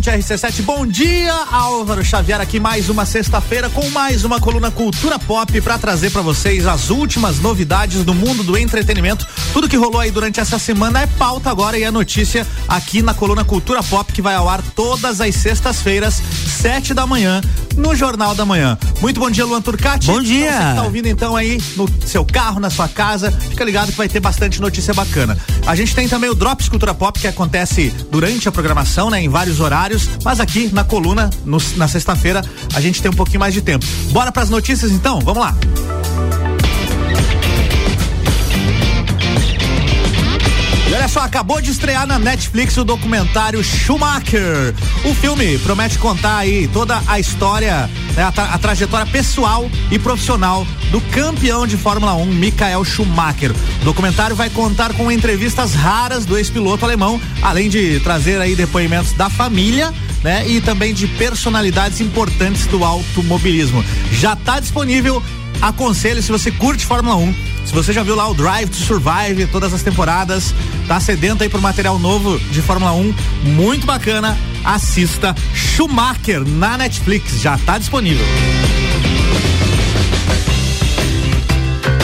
ouvinte RC7, bom dia. Álvaro Xavier aqui mais uma sexta-feira com mais uma coluna Cultura Pop para trazer para vocês as últimas novidades do mundo do entretenimento. Tudo que rolou aí durante essa semana é pauta agora e é notícia aqui na coluna Cultura Pop que vai ao ar todas as sextas-feiras, sete da manhã, no Jornal da Manhã. Muito bom dia, Luan Turcati. Bom dia. Então, você que tá ouvindo então aí no seu carro, na sua casa, fica ligado que vai ter bastante notícia bacana. A gente tem também o Drops Cultura Pop que acontece durante a programação, né, em vários horários, mas aqui na coluna, no, na sexta-feira, a gente tem um pouquinho mais de tempo. Bora para as notícias então? Vamos lá. Só, acabou de estrear na Netflix o documentário Schumacher. O filme promete contar aí toda a história, né, a, tra a, trajetória pessoal e profissional do campeão de Fórmula 1, Michael Schumacher. O documentário vai contar com entrevistas raras do ex-piloto alemão, além de trazer aí depoimentos da família né? E também de personalidades importantes do automobilismo. Já está disponível. Aconselho se você curte Fórmula 1, se você já viu lá o Drive to Survive, todas as temporadas, tá sedento aí pro material novo de Fórmula 1, muito bacana. Assista Schumacher na Netflix, já tá disponível.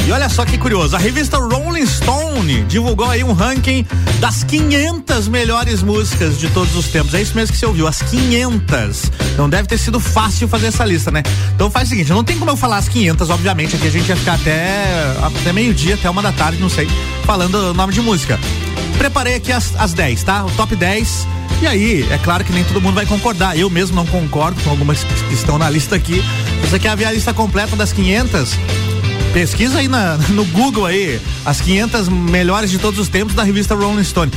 E olha só que curioso, a revista Rolling Stone divulgou aí um ranking das 500 melhores músicas de todos os tempos. É isso mesmo que você ouviu, as 500. Não deve ter sido fácil fazer essa lista, né? Então faz o seguinte, não tem como eu falar as 500, obviamente, aqui a gente ia ficar até até meio-dia, até uma da tarde, não sei, falando o nome de música. Preparei aqui as, as 10, tá? O top 10 e aí, é claro que nem todo mundo vai concordar. Eu mesmo não concordo com algumas que estão na lista aqui. Você quer ver a lista completa das 500? Pesquisa aí na, no Google aí, as 500 melhores de todos os tempos da revista Rolling Stone.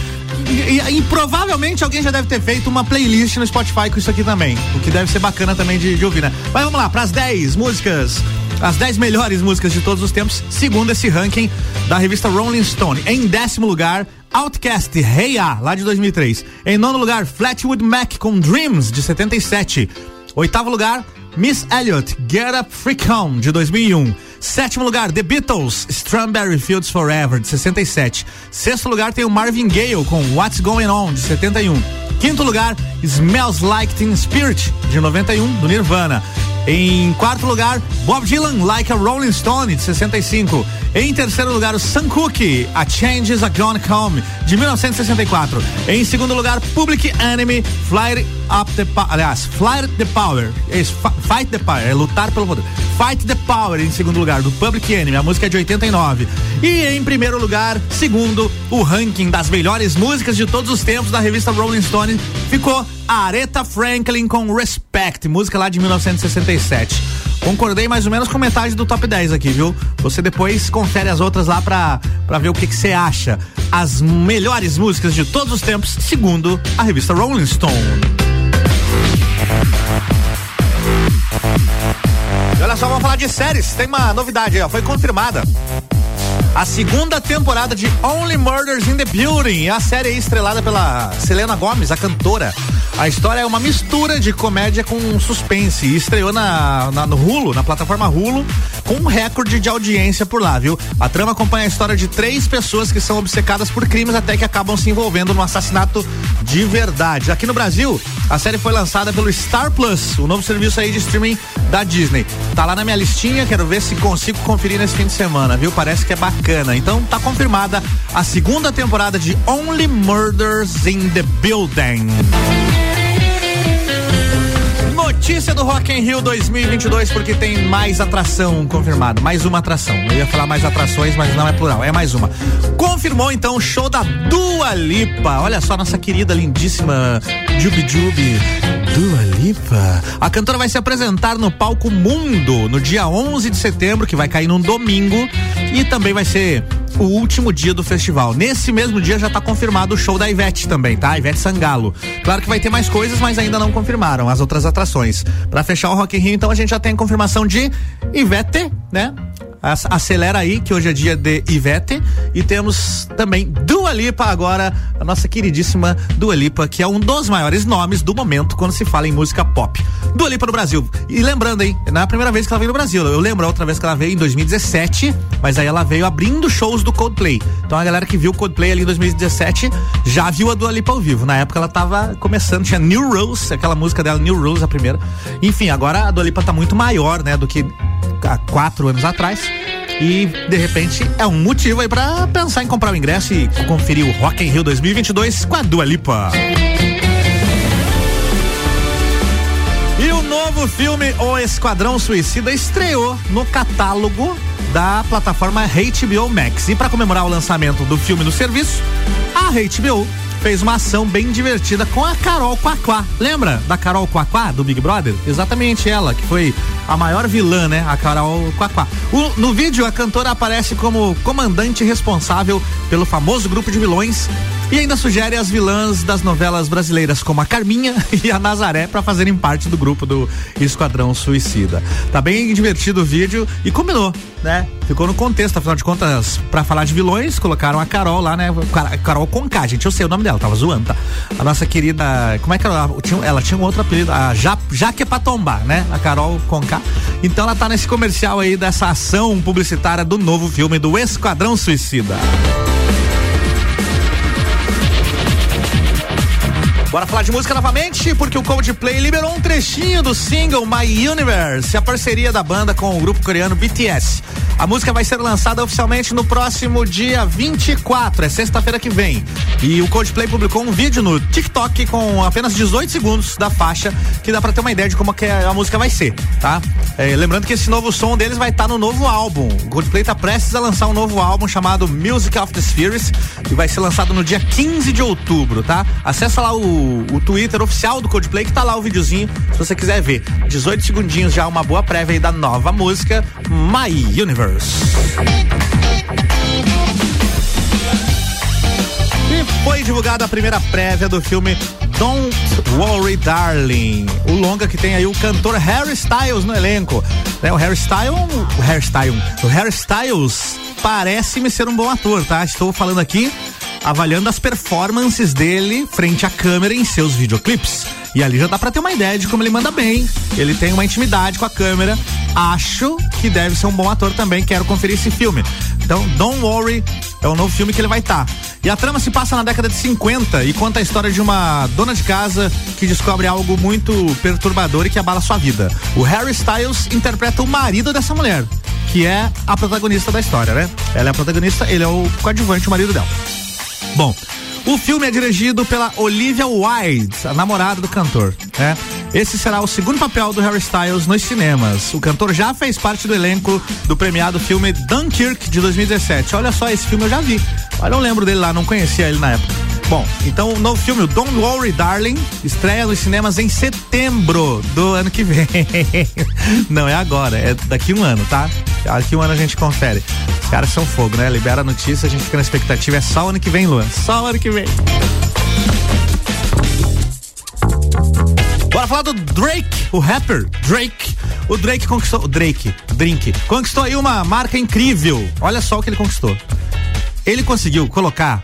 E, e, e, provavelmente alguém já deve ter feito uma playlist no Spotify com isso aqui também. O que deve ser bacana também de, de ouvir, né? Mas vamos lá, para as 10 músicas. As 10 melhores músicas de todos os tempos, segundo esse ranking da revista Rolling Stone. Em décimo lugar, Outcast, Hey Ya, lá de 2003. Em nono lugar, Flatwood Mac com Dreams, de 77. Oitavo lugar, Miss Elliott, Get Up Freak On, de 2001. Sétimo lugar, The Beatles, Strawberry Fields Forever, de 67. Sexto lugar tem o Marvin Gaye com What's Going On, de 71. Quinto lugar, Smells Like Teen Spirit, de 91, do Nirvana. Em quarto lugar, Bob Dylan, Like a Rolling Stone, de 65. Em terceiro lugar, o Sun Cookie, A Change is a Gonna Come, de 1964. Em segundo lugar, Public Enemy, Fly Up the Power. Aliás, Fly the Power. Isso, Fight the Power, é lutar pelo poder. Fight the Power, em segundo lugar, do Public Enemy. A música é de 89. E em primeiro lugar, segundo o ranking das melhores músicas de todos os tempos da revista Rolling Stone, ficou Aretha Franklin com Respect, música lá de 1967. Concordei mais ou menos com metade do top 10 aqui, viu? Você depois confere as outras lá pra, pra ver o que você acha. As melhores músicas de todos os tempos, segundo a revista Rolling Stone. E olha só, vamos falar de séries. Tem uma novidade, ó, foi confirmada a segunda temporada de Only Murders in the Building. A série estrelada pela Selena Gomes, a cantora. A história é uma mistura de comédia com suspense e estreou na, na, no Hulu, na plataforma Hulu, com um recorde de audiência por lá, viu? A trama acompanha a história de três pessoas que são obcecadas por crimes até que acabam se envolvendo num assassinato de verdade. Aqui no Brasil, a série foi lançada pelo Star Plus, o novo serviço aí de streaming da Disney. Tá lá na minha listinha, quero ver se consigo conferir nesse fim de semana, viu? Parece que é bacana. Então tá confirmada a segunda temporada de Only Murders in the Building. Notícia do Rock in Rio 2022 porque tem mais atração confirmada, mais uma atração. Eu ia falar mais atrações, mas não é plural, é mais uma. Confirmou então o show da Dua Lipa. Olha só nossa querida lindíssima Jubi Jubi Dua Lipa. A cantora vai se apresentar no palco Mundo no dia 11 de setembro, que vai cair num domingo, e também vai ser o último dia do festival. Nesse mesmo dia já está confirmado o show da Ivete também, tá? Ivete Sangalo. Claro que vai ter mais coisas, mas ainda não confirmaram as outras atrações. Para fechar o Rock in Rio, então a gente já tem a confirmação de Ivete, né? Acelera aí, que hoje é dia de Ivete. E temos também Dua Lipa agora, a nossa queridíssima Dua Lipa, que é um dos maiores nomes do momento quando se fala em música pop. Dua Lipa no Brasil. E lembrando, hein, não é a primeira vez que ela veio no Brasil. Eu lembro a outra vez que ela veio em 2017, mas aí ela veio abrindo shows do Coldplay. Então a galera que viu o Coldplay ali em 2017 já viu a Dua Lipa ao vivo. Na época ela tava começando, tinha New Rose, aquela música dela, New Rose, a primeira. Enfim, agora a Dua Lipa tá muito maior, né, do que há quatro anos atrás. E de repente é um motivo aí para pensar em comprar o ingresso e conferir o Rock in Rio 2022 com a Dua Lipa. E o novo filme O Esquadrão Suicida estreou no catálogo da plataforma HBO Max. E para comemorar o lançamento do filme no serviço, a HBO fez uma ação bem divertida com a Carol Quaquá. Lembra da Carol Quaquá do Big Brother? Exatamente ela, que foi a maior vilã, né? A Carol Quaquá. No vídeo, a cantora aparece como comandante responsável pelo famoso grupo de vilões e ainda sugere as vilãs das novelas brasileiras, como a Carminha e a Nazaré, para fazerem parte do grupo do Esquadrão Suicida. Tá bem divertido o vídeo e combinou, né? Ficou no contexto, afinal de contas, para falar de vilões, colocaram a Carol lá, né? Carol Conká, gente, eu sei o nome dela, tava zoando, tá? A nossa querida, como é que ela tinha? Ela tinha um outro apelido, a ja, Jaque Tombar, né? A Carol Conká. Então ela tá nesse comercial aí dessa ação publicitária do novo filme do Esquadrão Suicida. Bora falar de música novamente, porque o Coldplay liberou um trechinho do single My Universe, a parceria da banda com o grupo coreano BTS. A música vai ser lançada oficialmente no próximo dia 24, é sexta-feira que vem. E o Coldplay publicou um vídeo no TikTok com apenas 18 segundos da faixa, que dá para ter uma ideia de como que a música vai ser, tá? É, lembrando que esse novo som deles vai estar tá no novo álbum. O Coldplay tá prestes a lançar um novo álbum chamado Music of the Spheres e vai ser lançado no dia 15 de outubro, tá? Acessa lá o, o Twitter oficial do Coldplay que tá lá o videozinho, se você quiser ver. 18 segundinhos já uma boa prévia aí da nova música My Universe. E foi divulgada a primeira prévia do filme Don't Worry Darling, o longa que tem aí o cantor Harry Styles no elenco. Né, o Harry Styles, o Harry Styles, o Harry Styles parece-me ser um bom ator, tá? Estou falando aqui avaliando as performances dele frente à câmera em seus videoclipes. E ali já dá pra ter uma ideia de como ele manda bem. Ele tem uma intimidade com a câmera. Acho que deve ser um bom ator também. Quero conferir esse filme. Então, Don't Worry é o novo filme que ele vai estar. Tá. E a trama se passa na década de 50 e conta a história de uma dona de casa que descobre algo muito perturbador e que abala sua vida. O Harry Styles interpreta o marido dessa mulher, que é a protagonista da história, né? Ela é a protagonista, ele é o coadjuvante, o marido dela. Bom, o filme é dirigido pela Olivia Wilde, a namorada do cantor, né? Esse será o segundo papel do Harry Styles nos cinemas. O cantor já fez parte do elenco do premiado filme Dunkirk de 2017. Olha só, esse filme eu já vi. Olha, eu lembro dele lá, não conhecia ele na época. Bom, então o novo filme, Don't Worry Darling, estreia nos cinemas em setembro do ano que vem. Não é agora, é daqui um ano, tá? Daqui um ano a gente confere. Os caras são fogo, né? Libera a notícia, a gente fica na expectativa. É só ano que vem, Luan. Só ano que vem. Falar do Drake, o rapper Drake. O Drake conquistou. O Drake, Drink, conquistou aí uma marca incrível. Olha só o que ele conquistou. Ele conseguiu colocar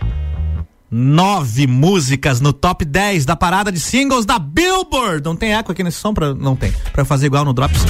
nove músicas no top 10 da parada de singles da Billboard. Não tem eco aqui nesse som? Pra, não tem. Pra fazer igual no Drops.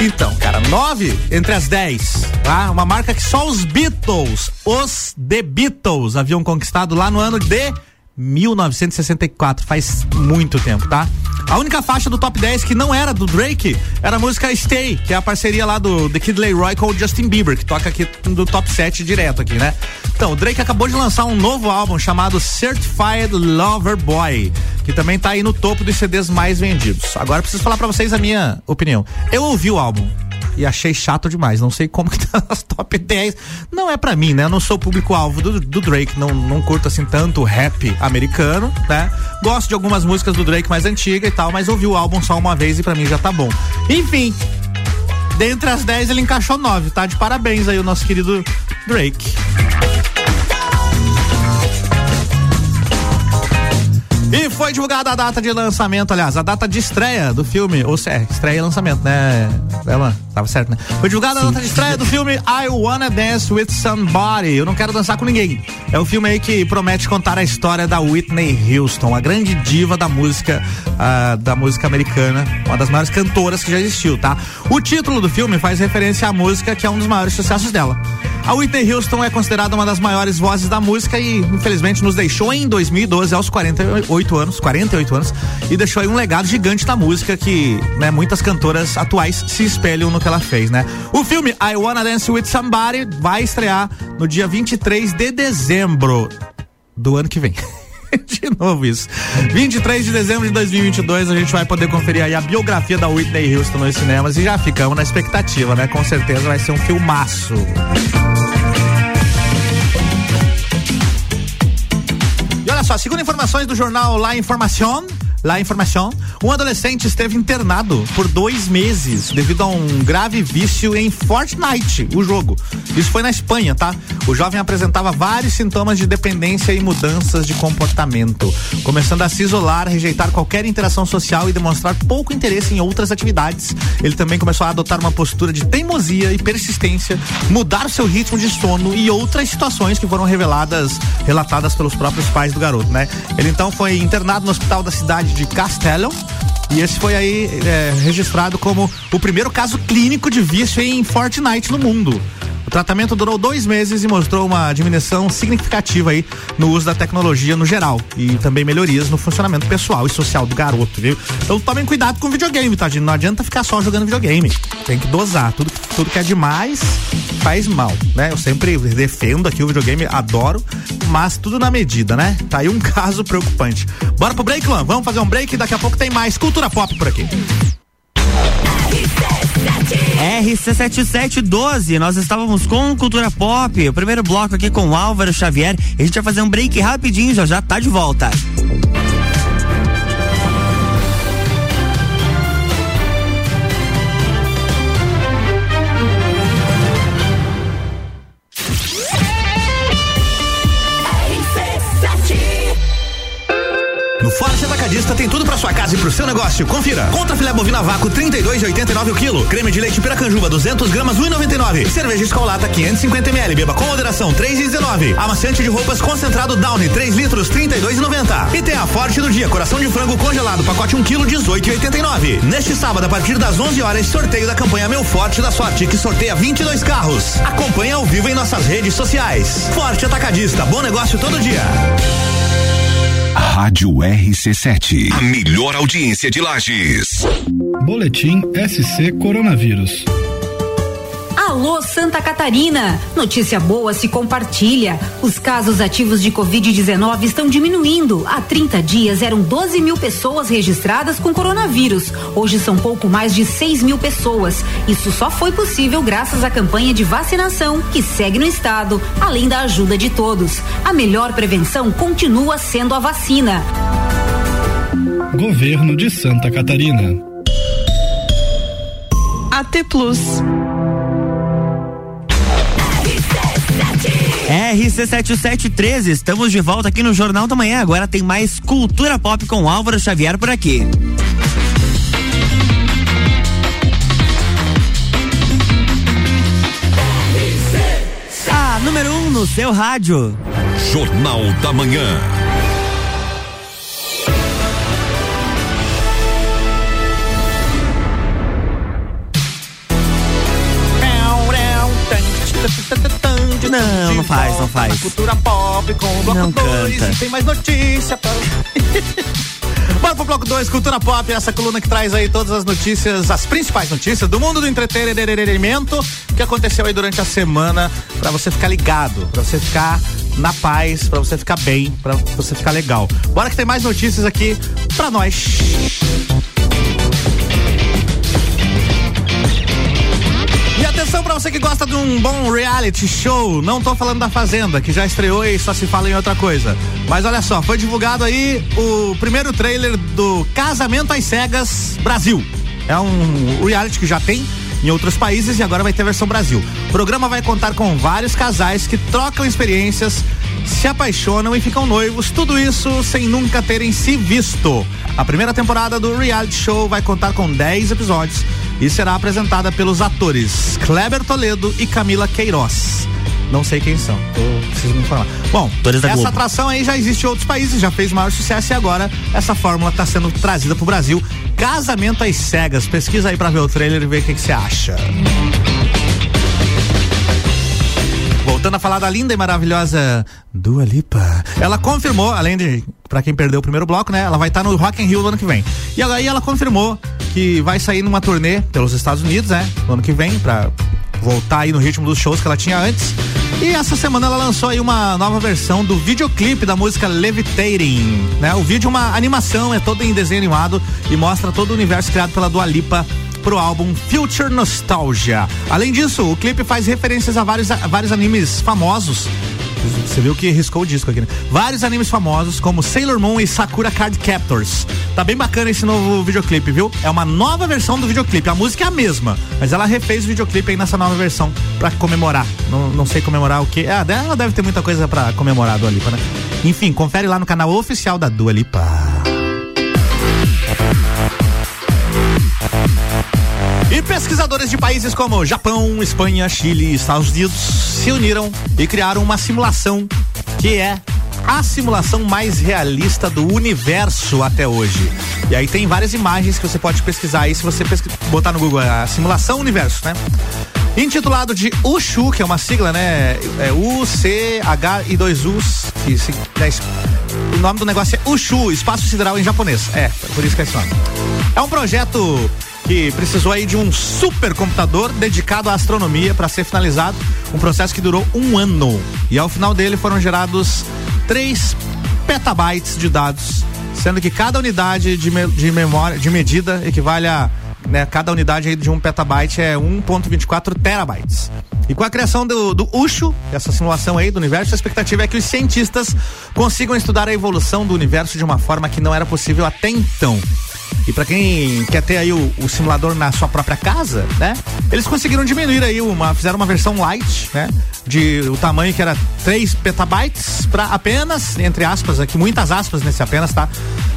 Então, cara, nove entre as dez, tá? Uma marca que só os Beatles, os The Beatles, haviam conquistado lá no ano de 1964, faz muito tempo, tá? A única faixa do top 10 que não era do Drake era a música Stay, que é a parceria lá do The Kid Leroy com o Justin Bieber, que toca aqui do top 7 direto aqui, né? Então, o Drake acabou de lançar um novo álbum chamado Certified Lover Boy, que também tá aí no topo dos CDs mais vendidos. Agora preciso falar para vocês a minha opinião. Eu ouvi o álbum, e achei chato demais. Não sei como que tá nas top 10. Não é para mim, né? Eu não sou público-alvo do, do, Drake, não, não curto assim tanto rap americano, né? Gosto de algumas músicas do Drake mais antiga e tal, mas ouvi o álbum só uma vez e para mim já tá bom. Enfim, dentre as 10 ele encaixou 9, tá? De parabéns aí o nosso querido Drake. E foi divulgada a data de lançamento, aliás, a data de estreia do filme, ou seja, é, estreia e lançamento, né? Ela tava certo, né? Foi divulgada Sim. a data de estreia do filme I Wanna Dance with Somebody. Eu não quero dançar com ninguém. É o um filme aí que promete contar a história da Whitney Houston, a grande diva da música uh, da música americana, uma das maiores cantoras que já existiu, tá? O título do filme faz referência à música que é um dos maiores sucessos dela. A Whitney Houston é considerada uma das maiores vozes da música e infelizmente nos deixou em 2012 aos 48 anos, 48 anos, e deixou aí um legado gigante da música que, né, muitas cantoras atuais se espelham no que ela fez, né? O filme I Wanna Dance with Somebody vai estrear no dia 23 de dezembro do ano que vem. de novo isso. 23 de dezembro de 2022 a gente vai poder conferir aí a biografia da Whitney Houston nos cinemas e já ficamos na expectativa, né? Com certeza vai ser um filmaço. E olha só, segundo informações do jornal La Información, La Informação, um adolescente esteve internado por dois meses devido a um grave vício em Fortnite, o jogo. Isso foi na Espanha, tá? O jovem apresentava vários sintomas de dependência e mudanças de comportamento, começando a se isolar, rejeitar qualquer interação social e demonstrar pouco interesse em outras atividades. Ele também começou a adotar uma postura de teimosia e persistência, mudar seu ritmo de sono e outras situações que foram reveladas, relatadas pelos próprios pais do garoto, né? Ele então foi internado no hospital da cidade de Castellon. E esse foi aí é, registrado como o primeiro caso clínico de vício em Fortnite no mundo. O tratamento durou dois meses e mostrou uma diminuição significativa aí no uso da tecnologia no geral e também melhorias no funcionamento pessoal e social do garoto, viu? Então tomem cuidado com videogame, tá, gente? Não adianta ficar só jogando videogame. Tem que dosar. Tudo, tudo que é demais faz mal, né? Eu sempre defendo aqui o videogame, adoro, mas tudo na medida, né? Tá aí um caso preocupante. Bora pro break, Luan? Vamos fazer um break e daqui a pouco tem mais cultura pop por aqui. RC7712, nós estávamos com Cultura Pop, o primeiro bloco aqui com Álvaro Xavier. A gente vai fazer um break rapidinho, já já tá de volta. Atacadista tem tudo para sua casa e pro seu negócio. Confira. Contra filé bovina vácuo 32,89 o quilo. Creme de leite Piracanjuba 200 gramas 1,99. Cerveja Escolata 550 ml. Beba com moderação 3,19. Amaciante de roupas concentrado Downy 3 litros 32,90. E tem a Forte do dia coração de frango congelado pacote 1 quilo 18,89. Neste sábado a partir das 11 horas sorteio da campanha Meu Forte da Sorte que sorteia 22 carros. Acompanhe ao vivo em nossas redes sociais. Forte Atacadista. Bom negócio todo dia. Rádio RC7. A melhor audiência de Lages. Boletim SC Coronavírus. Alô Santa Catarina! Notícia boa se compartilha. Os casos ativos de Covid-19 estão diminuindo. Há 30 dias eram 12 mil pessoas registradas com coronavírus. Hoje são pouco mais de 6 mil pessoas. Isso só foi possível graças à campanha de vacinação que segue no estado, além da ajuda de todos. A melhor prevenção continua sendo a vacina. Governo de Santa Catarina. AT Plus. RC7713, estamos de volta aqui no Jornal da Manhã. Agora tem mais Cultura Pop com Álvaro Xavier por aqui. A número 1 um no seu rádio. Jornal da Manhã. Não, não faz, não faz. Cultura pop com o bloco 2 tem mais notícia pra... Bora pro bloco 2, Cultura Pop, essa coluna que traz aí todas as notícias, as principais notícias do mundo do entretenimento que aconteceu aí durante a semana, para você ficar ligado, para você ficar na paz, para você ficar bem, para você ficar legal. Bora que tem mais notícias aqui para nós. Atenção para você que gosta de um bom reality show. Não tô falando da Fazenda, que já estreou e só se fala em outra coisa. Mas olha só, foi divulgado aí o primeiro trailer do Casamento às Cegas Brasil. É um reality que já tem em outros países e agora vai ter versão Brasil. O programa vai contar com vários casais que trocam experiências se apaixonam e ficam noivos, tudo isso sem nunca terem se visto. A primeira temporada do reality show vai contar com 10 episódios e será apresentada pelos atores Kleber Toledo e Camila Queiroz. Não sei quem são, tô, preciso me informar. Bom, essa atração aí já existe em outros países, já fez maior sucesso e agora essa fórmula está sendo trazida pro Brasil. Casamento às cegas. Pesquisa aí para ver o trailer e ver o que você acha. Voltando a falar da linda e maravilhosa Dua Lipa. Ela confirmou, além de, para quem perdeu o primeiro bloco, né? Ela vai estar tá no Rock in Rio no ano que vem. E aí ela confirmou que vai sair numa turnê pelos Estados Unidos, né? No ano que vem, para voltar aí no ritmo dos shows que ela tinha antes. E essa semana ela lançou aí uma nova versão do videoclipe da música Levitating, né? O vídeo é uma animação, é todo em desenho animado e mostra todo o universo criado pela Dua Lipa pro álbum Future Nostalgia. Além disso, o clipe faz referências a vários, a vários animes famosos você viu que riscou o disco aqui, né? Vários animes famosos, como Sailor Moon e Sakura Card Captors. Tá bem bacana esse novo videoclipe, viu? É uma nova versão do videoclipe. A música é a mesma, mas ela refez o videoclipe aí nessa nova versão para comemorar. Não, não sei comemorar o que. É, ela deve ter muita coisa para comemorar a Dua Lipa, né? Enfim, confere lá no canal oficial da Dua Lipa. Pesquisadores de países como Japão, Espanha, Chile e Estados Unidos se uniram e criaram uma simulação que é a simulação mais realista do universo até hoje. E aí tem várias imagens que você pode pesquisar aí se você botar no Google a simulação universo, né? Intitulado de USHU, que é uma sigla, né? É U, C, H e dois U's. Que, né, o nome do negócio é USHU, Espaço Sideral em japonês. É, por isso que é esse nome. É um projeto que precisou aí de um supercomputador dedicado à astronomia para ser finalizado, um processo que durou um ano. E ao final dele foram gerados 3 petabytes de dados, sendo que cada unidade de, me, de memória, de medida equivale a né, cada unidade de um petabyte é 1.24 terabytes. E com a criação do, do USHO, essa simulação aí do universo, a expectativa é que os cientistas consigam estudar a evolução do universo de uma forma que não era possível até então. E para quem quer ter aí o, o, simulador na sua própria casa, né? Eles conseguiram diminuir aí uma, fizeram uma versão light, né? De o tamanho que era 3 petabytes para apenas, entre aspas, aqui muitas aspas nesse apenas, tá?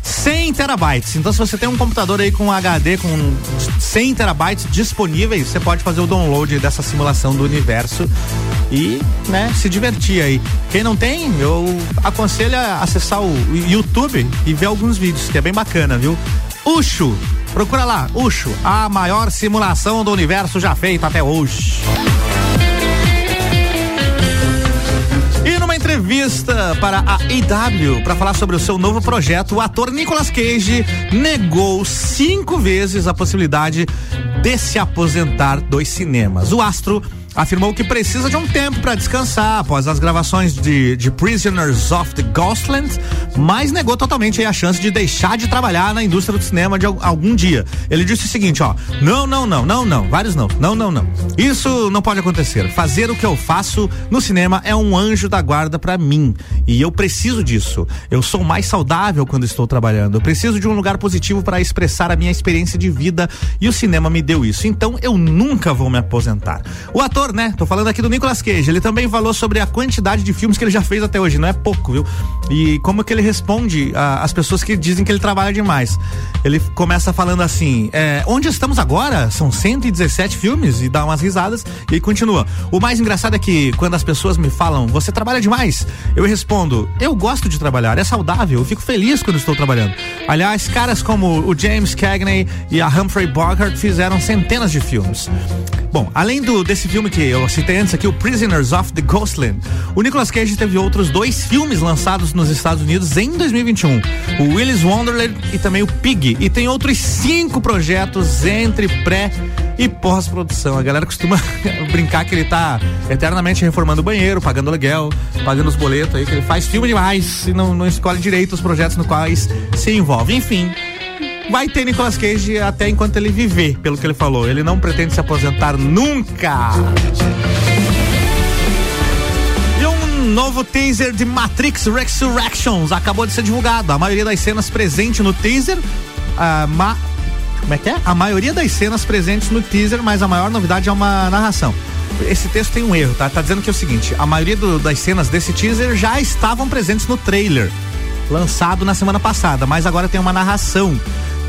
100 terabytes. Então se você tem um computador aí com HD com 100 terabytes disponíveis, você pode fazer o download dessa simulação do universo e, né, se divertir aí. Quem não tem, eu aconselho a acessar o YouTube e ver alguns vídeos, que é bem bacana, viu? Ucho. Procura lá, Ucho, a maior simulação do universo já feita até hoje. E numa entrevista para a EW para falar sobre o seu novo projeto, o ator Nicolas Cage negou cinco vezes a possibilidade de se aposentar dos cinemas. O astro afirmou que precisa de um tempo para descansar após as gravações de, de Prisoners of the Ghostland, mas negou totalmente a chance de deixar de trabalhar na indústria do cinema de algum dia. Ele disse o seguinte, ó, não, não, não, não, não, vários não, não, não, não. Isso não pode acontecer. Fazer o que eu faço no cinema é um anjo da guarda para mim e eu preciso disso. Eu sou mais saudável quando estou trabalhando. Eu preciso de um lugar positivo para expressar a minha experiência de vida e o cinema me deu isso. Então eu nunca vou me aposentar. O ator ator, né? Tô falando aqui do Nicolas Cage. Ele também falou sobre a quantidade de filmes que ele já fez até hoje. Não é pouco, viu? E como que ele responde às pessoas que dizem que ele trabalha demais. Ele começa falando assim: é, onde estamos agora? São 117 filmes e dá umas risadas e continua. O mais engraçado é que quando as pessoas me falam, você trabalha demais, eu respondo, eu gosto de trabalhar, é saudável, eu fico feliz quando estou trabalhando. Aliás, caras como o James Cagney e a Humphrey Bogart fizeram centenas de filmes. Bom, além do desse filme que eu citei antes aqui, o Prisoners of the Ghostland, o Nicolas Cage teve outros dois filmes lançados nos Estados Unidos em 2021, o Willis Wonderland e também o Pig, e tem outros cinco projetos entre pré e pós-produção. A galera costuma brincar que ele tá eternamente reformando o banheiro, pagando aluguel, pagando os boletos aí, que ele faz filme demais e não, não escolhe direito os projetos no quais se envolve. Enfim, vai ter Nicolas Cage até enquanto ele viver, pelo que ele falou. Ele não pretende se aposentar nunca. E um novo teaser de Matrix Resurrections acabou de ser divulgado. A maioria das cenas presentes no teaser. Uh, ma como é que é? A maioria das cenas presentes no teaser, mas a maior novidade é uma narração. esse texto tem um erro, tá? Tá dizendo que é o seguinte: a maioria do, das cenas desse teaser já estavam presentes no trailer, lançado na semana passada, mas agora tem uma narração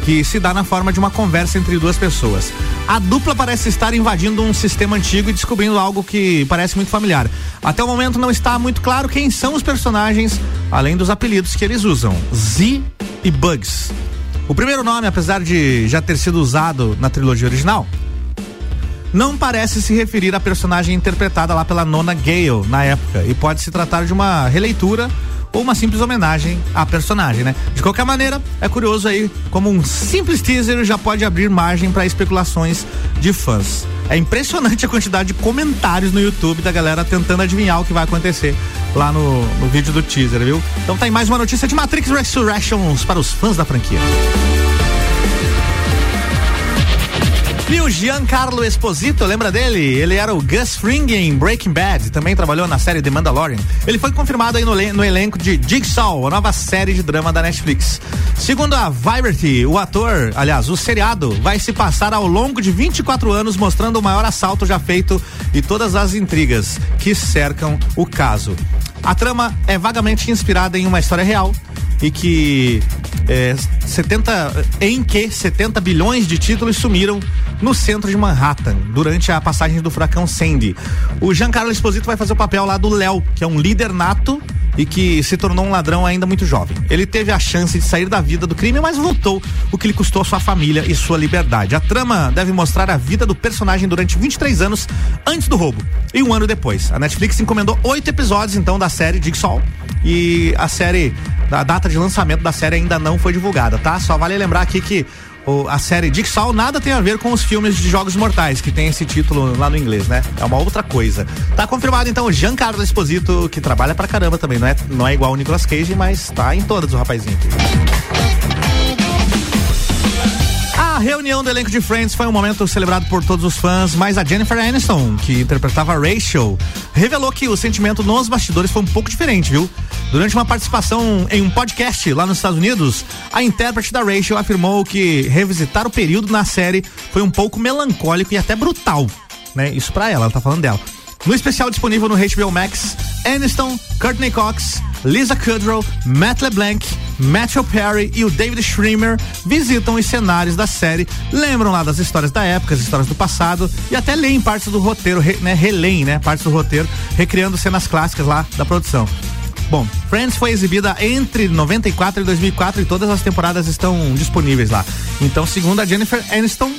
que se dá na forma de uma conversa entre duas pessoas. A dupla parece estar invadindo um sistema antigo e descobrindo algo que parece muito familiar. Até o momento não está muito claro quem são os personagens, além dos apelidos que eles usam: Z e Bugs. O primeiro nome, apesar de já ter sido usado na trilogia original, não parece se referir à personagem interpretada lá pela nona Gale na época e pode se tratar de uma releitura ou uma simples homenagem à personagem, né? De qualquer maneira, é curioso aí como um simples teaser já pode abrir margem para especulações de fãs. É impressionante a quantidade de comentários no YouTube da galera tentando adivinhar o que vai acontecer lá no, no vídeo do teaser, viu? Então tem mais uma notícia de Matrix Resurrections para os fãs da franquia. E o Giancarlo Esposito, lembra dele? Ele era o Gus Fring em Breaking Bad, também trabalhou na série The Mandalorian. Ele foi confirmado aí no, no elenco de Jigsaw, a nova série de drama da Netflix. Segundo a Variety, o ator, aliás, o seriado, vai se passar ao longo de 24 anos mostrando o maior assalto já feito e todas as intrigas que cercam o caso. A trama é vagamente inspirada em uma história real e que é, 70 em que 70 bilhões de títulos sumiram no centro de Manhattan durante a passagem do furacão Sandy. O Giancarlo Esposito vai fazer o papel lá do Léo, que é um líder nato e que se tornou um ladrão ainda muito jovem. Ele teve a chance de sair da vida do crime, mas voltou, o que lhe custou sua família e sua liberdade. A trama deve mostrar a vida do personagem durante 23 anos antes do roubo e um ano depois. A Netflix encomendou oito episódios então da série Jigsaw e a série a data de lançamento da série ainda não foi divulgada, tá? Só vale lembrar aqui que o, a série Jigsaw nada tem a ver com os filmes de Jogos Mortais, que tem esse título lá no inglês, né? É uma outra coisa. Tá confirmado então o Giancarlo Esposito, que trabalha pra caramba também, não é, não é igual o Nicolas Cage, mas tá em todas o rapazinho aqui reunião do elenco de Friends foi um momento celebrado por todos os fãs, mas a Jennifer Aniston, que interpretava Rachel, revelou que o sentimento nos bastidores foi um pouco diferente, viu? Durante uma participação em um podcast lá nos Estados Unidos, a intérprete da Rachel afirmou que revisitar o período na série foi um pouco melancólico e até brutal, né? Isso pra ela, ela tá falando dela. No especial disponível no HBO Max, Aniston, Courtney Cox, Lisa Kudrow, Matt LeBlanc, Matthew Perry e o David Schremer visitam os cenários da série, lembram lá das histórias da época, as histórias do passado e até leem partes do roteiro, re, né, releem, né, partes do roteiro, recriando cenas clássicas lá da produção. Bom, Friends foi exibida entre 94 e 2004 e todas as temporadas estão disponíveis lá. Então, segundo a Jennifer Aniston,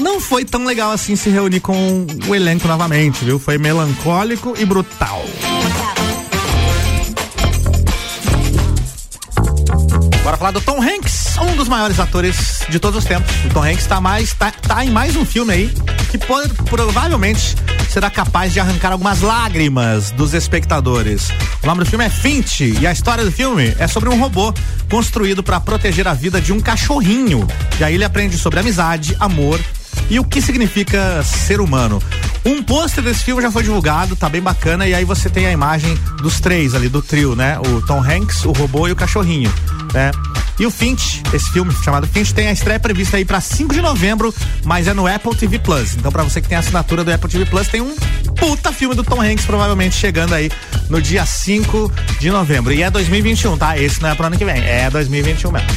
não foi tão legal assim se reunir com o elenco novamente, viu? Foi melancólico e brutal. Falar do Tom Hanks, um dos maiores atores de todos os tempos. O Tom Hanks tá mais tá, tá em mais um filme aí que pode, provavelmente será capaz de arrancar algumas lágrimas dos espectadores. O nome do filme é Fint e a história do filme é sobre um robô construído para proteger a vida de um cachorrinho. E aí ele aprende sobre amizade, amor e o que significa ser humano. Um pôster desse filme já foi divulgado, tá bem bacana, e aí você tem a imagem dos três ali, do trio, né? O Tom Hanks, o robô e o cachorrinho, né? E o Finch, esse filme chamado Finch, tem a estreia prevista aí para 5 de novembro, mas é no Apple TV Plus. Então, para você que tem a assinatura do Apple TV Plus, tem um puta filme do Tom Hanks provavelmente chegando aí no dia 5 de novembro. E é 2021, tá? Esse não é pro ano que vem, é 2021 mesmo.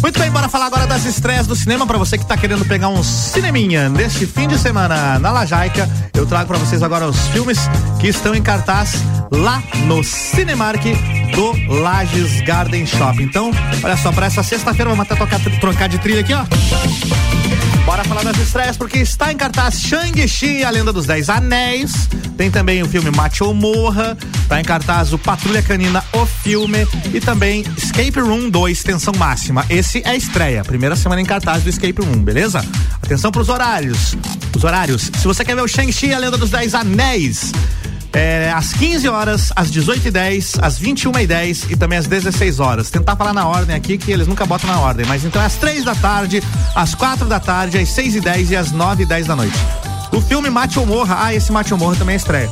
Muito bem, bora falar agora das estreias do cinema para você que tá querendo pegar um cineminha neste fim de semana na Lajaica. Eu trago para vocês agora os filmes que estão em cartaz lá no Cinemark do Lages Garden Shop. Então, olha só, para essa sexta-feira vamos até tocar, trocar de trilha aqui, ó. Bora falar das estreias, porque está em cartaz Shang-Chi, a Lenda dos Dez Anéis. Tem também o filme Macho Morra. Está em cartaz o Patrulha Canina, o filme. E também Escape Room 2, tensão máxima. Esse é a estreia, primeira semana em cartaz do Escape Room, beleza? Atenção para os horários. Os horários. Se você quer ver o Shang-Chi, a Lenda dos Dez Anéis. É, às 15 horas, às 18 e 10 às 21 e 10 e também às 16 horas. Tentar falar na ordem aqui que eles nunca botam na ordem, mas então é às 3 da tarde, às 4 da tarde, às 6 e 10 e às 9 e 10 da noite. O filme Mate ou Morra, ah, esse Mate ou Morra também é estreia.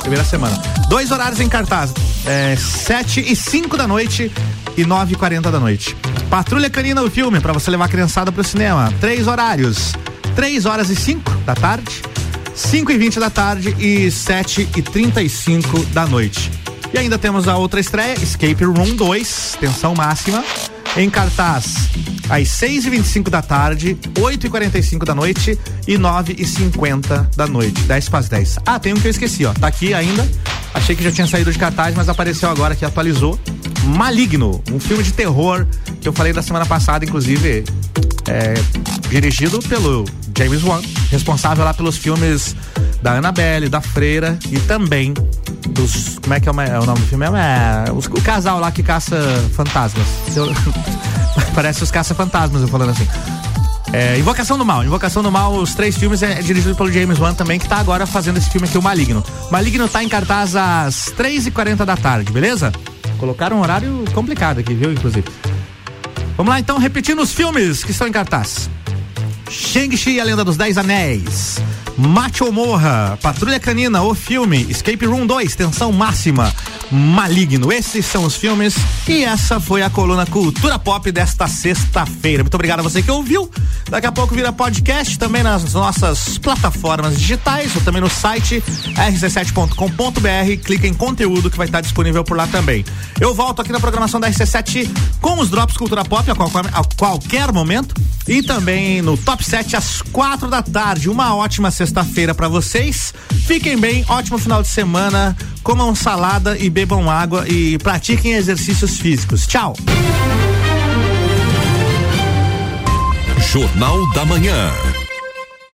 Primeira semana. Dois horários em cartaz: é, 7 e 5 da noite e 9 e 40 da noite. Patrulha Canina, o filme, para você levar a criançada pro cinema. Três horários. 3 horas e 5 da tarde, 5 e 20 da tarde e 7 e 35 da noite. E ainda temos a outra estreia, Escape Room 2, tensão máxima, em cartaz às 6 e 25 da tarde, 8 e 45 da noite e 9 e 50 da noite, 10 para as 10. Ah, tem um que eu esqueci, ó, tá aqui ainda, achei que já tinha saído de cartaz, mas apareceu agora que atualizou, Maligno, um filme de terror que eu falei da semana passada, inclusive, é, dirigido pelo James Wan, responsável lá pelos filmes da Annabelle, da Freira e também dos. Como é que é o, é nome do filme? É, os, o casal lá que caça fantasmas. Eu, parece os caça-fantasmas, eu falando assim. É, Invocação do Mal. Invocação do Mal, os três filmes é, é dirigido pelo James Wan também, que tá agora fazendo esse filme aqui, o Maligno. Maligno tá em cartaz às 3h40 da tarde, beleza? Colocaram um horário complicado aqui, viu, inclusive. Vamos lá então, repetindo os filmes que estão em cartaz. Shang-Chi e a Lenda dos Dez Anéis. Macho Morra, Patrulha Canina, o filme, Escape Room 2, tensão máxima, Maligno. Esses são os filmes e essa foi a coluna Cultura Pop desta sexta-feira. Muito obrigado a você que ouviu. Daqui a pouco vira podcast também nas nossas plataformas digitais ou também no site rc7.com.br. Clica em conteúdo que vai estar disponível por lá também. Eu volto aqui na programação da RC7 com os Drops Cultura Pop a a qualquer momento e também no Top 7 às quatro da tarde. Uma ótima sexta-feira para vocês. Fiquem bem, ótimo final de semana. Comam salada e bebam água e pratiquem exercícios físicos. Tchau. Jornal da Manhã.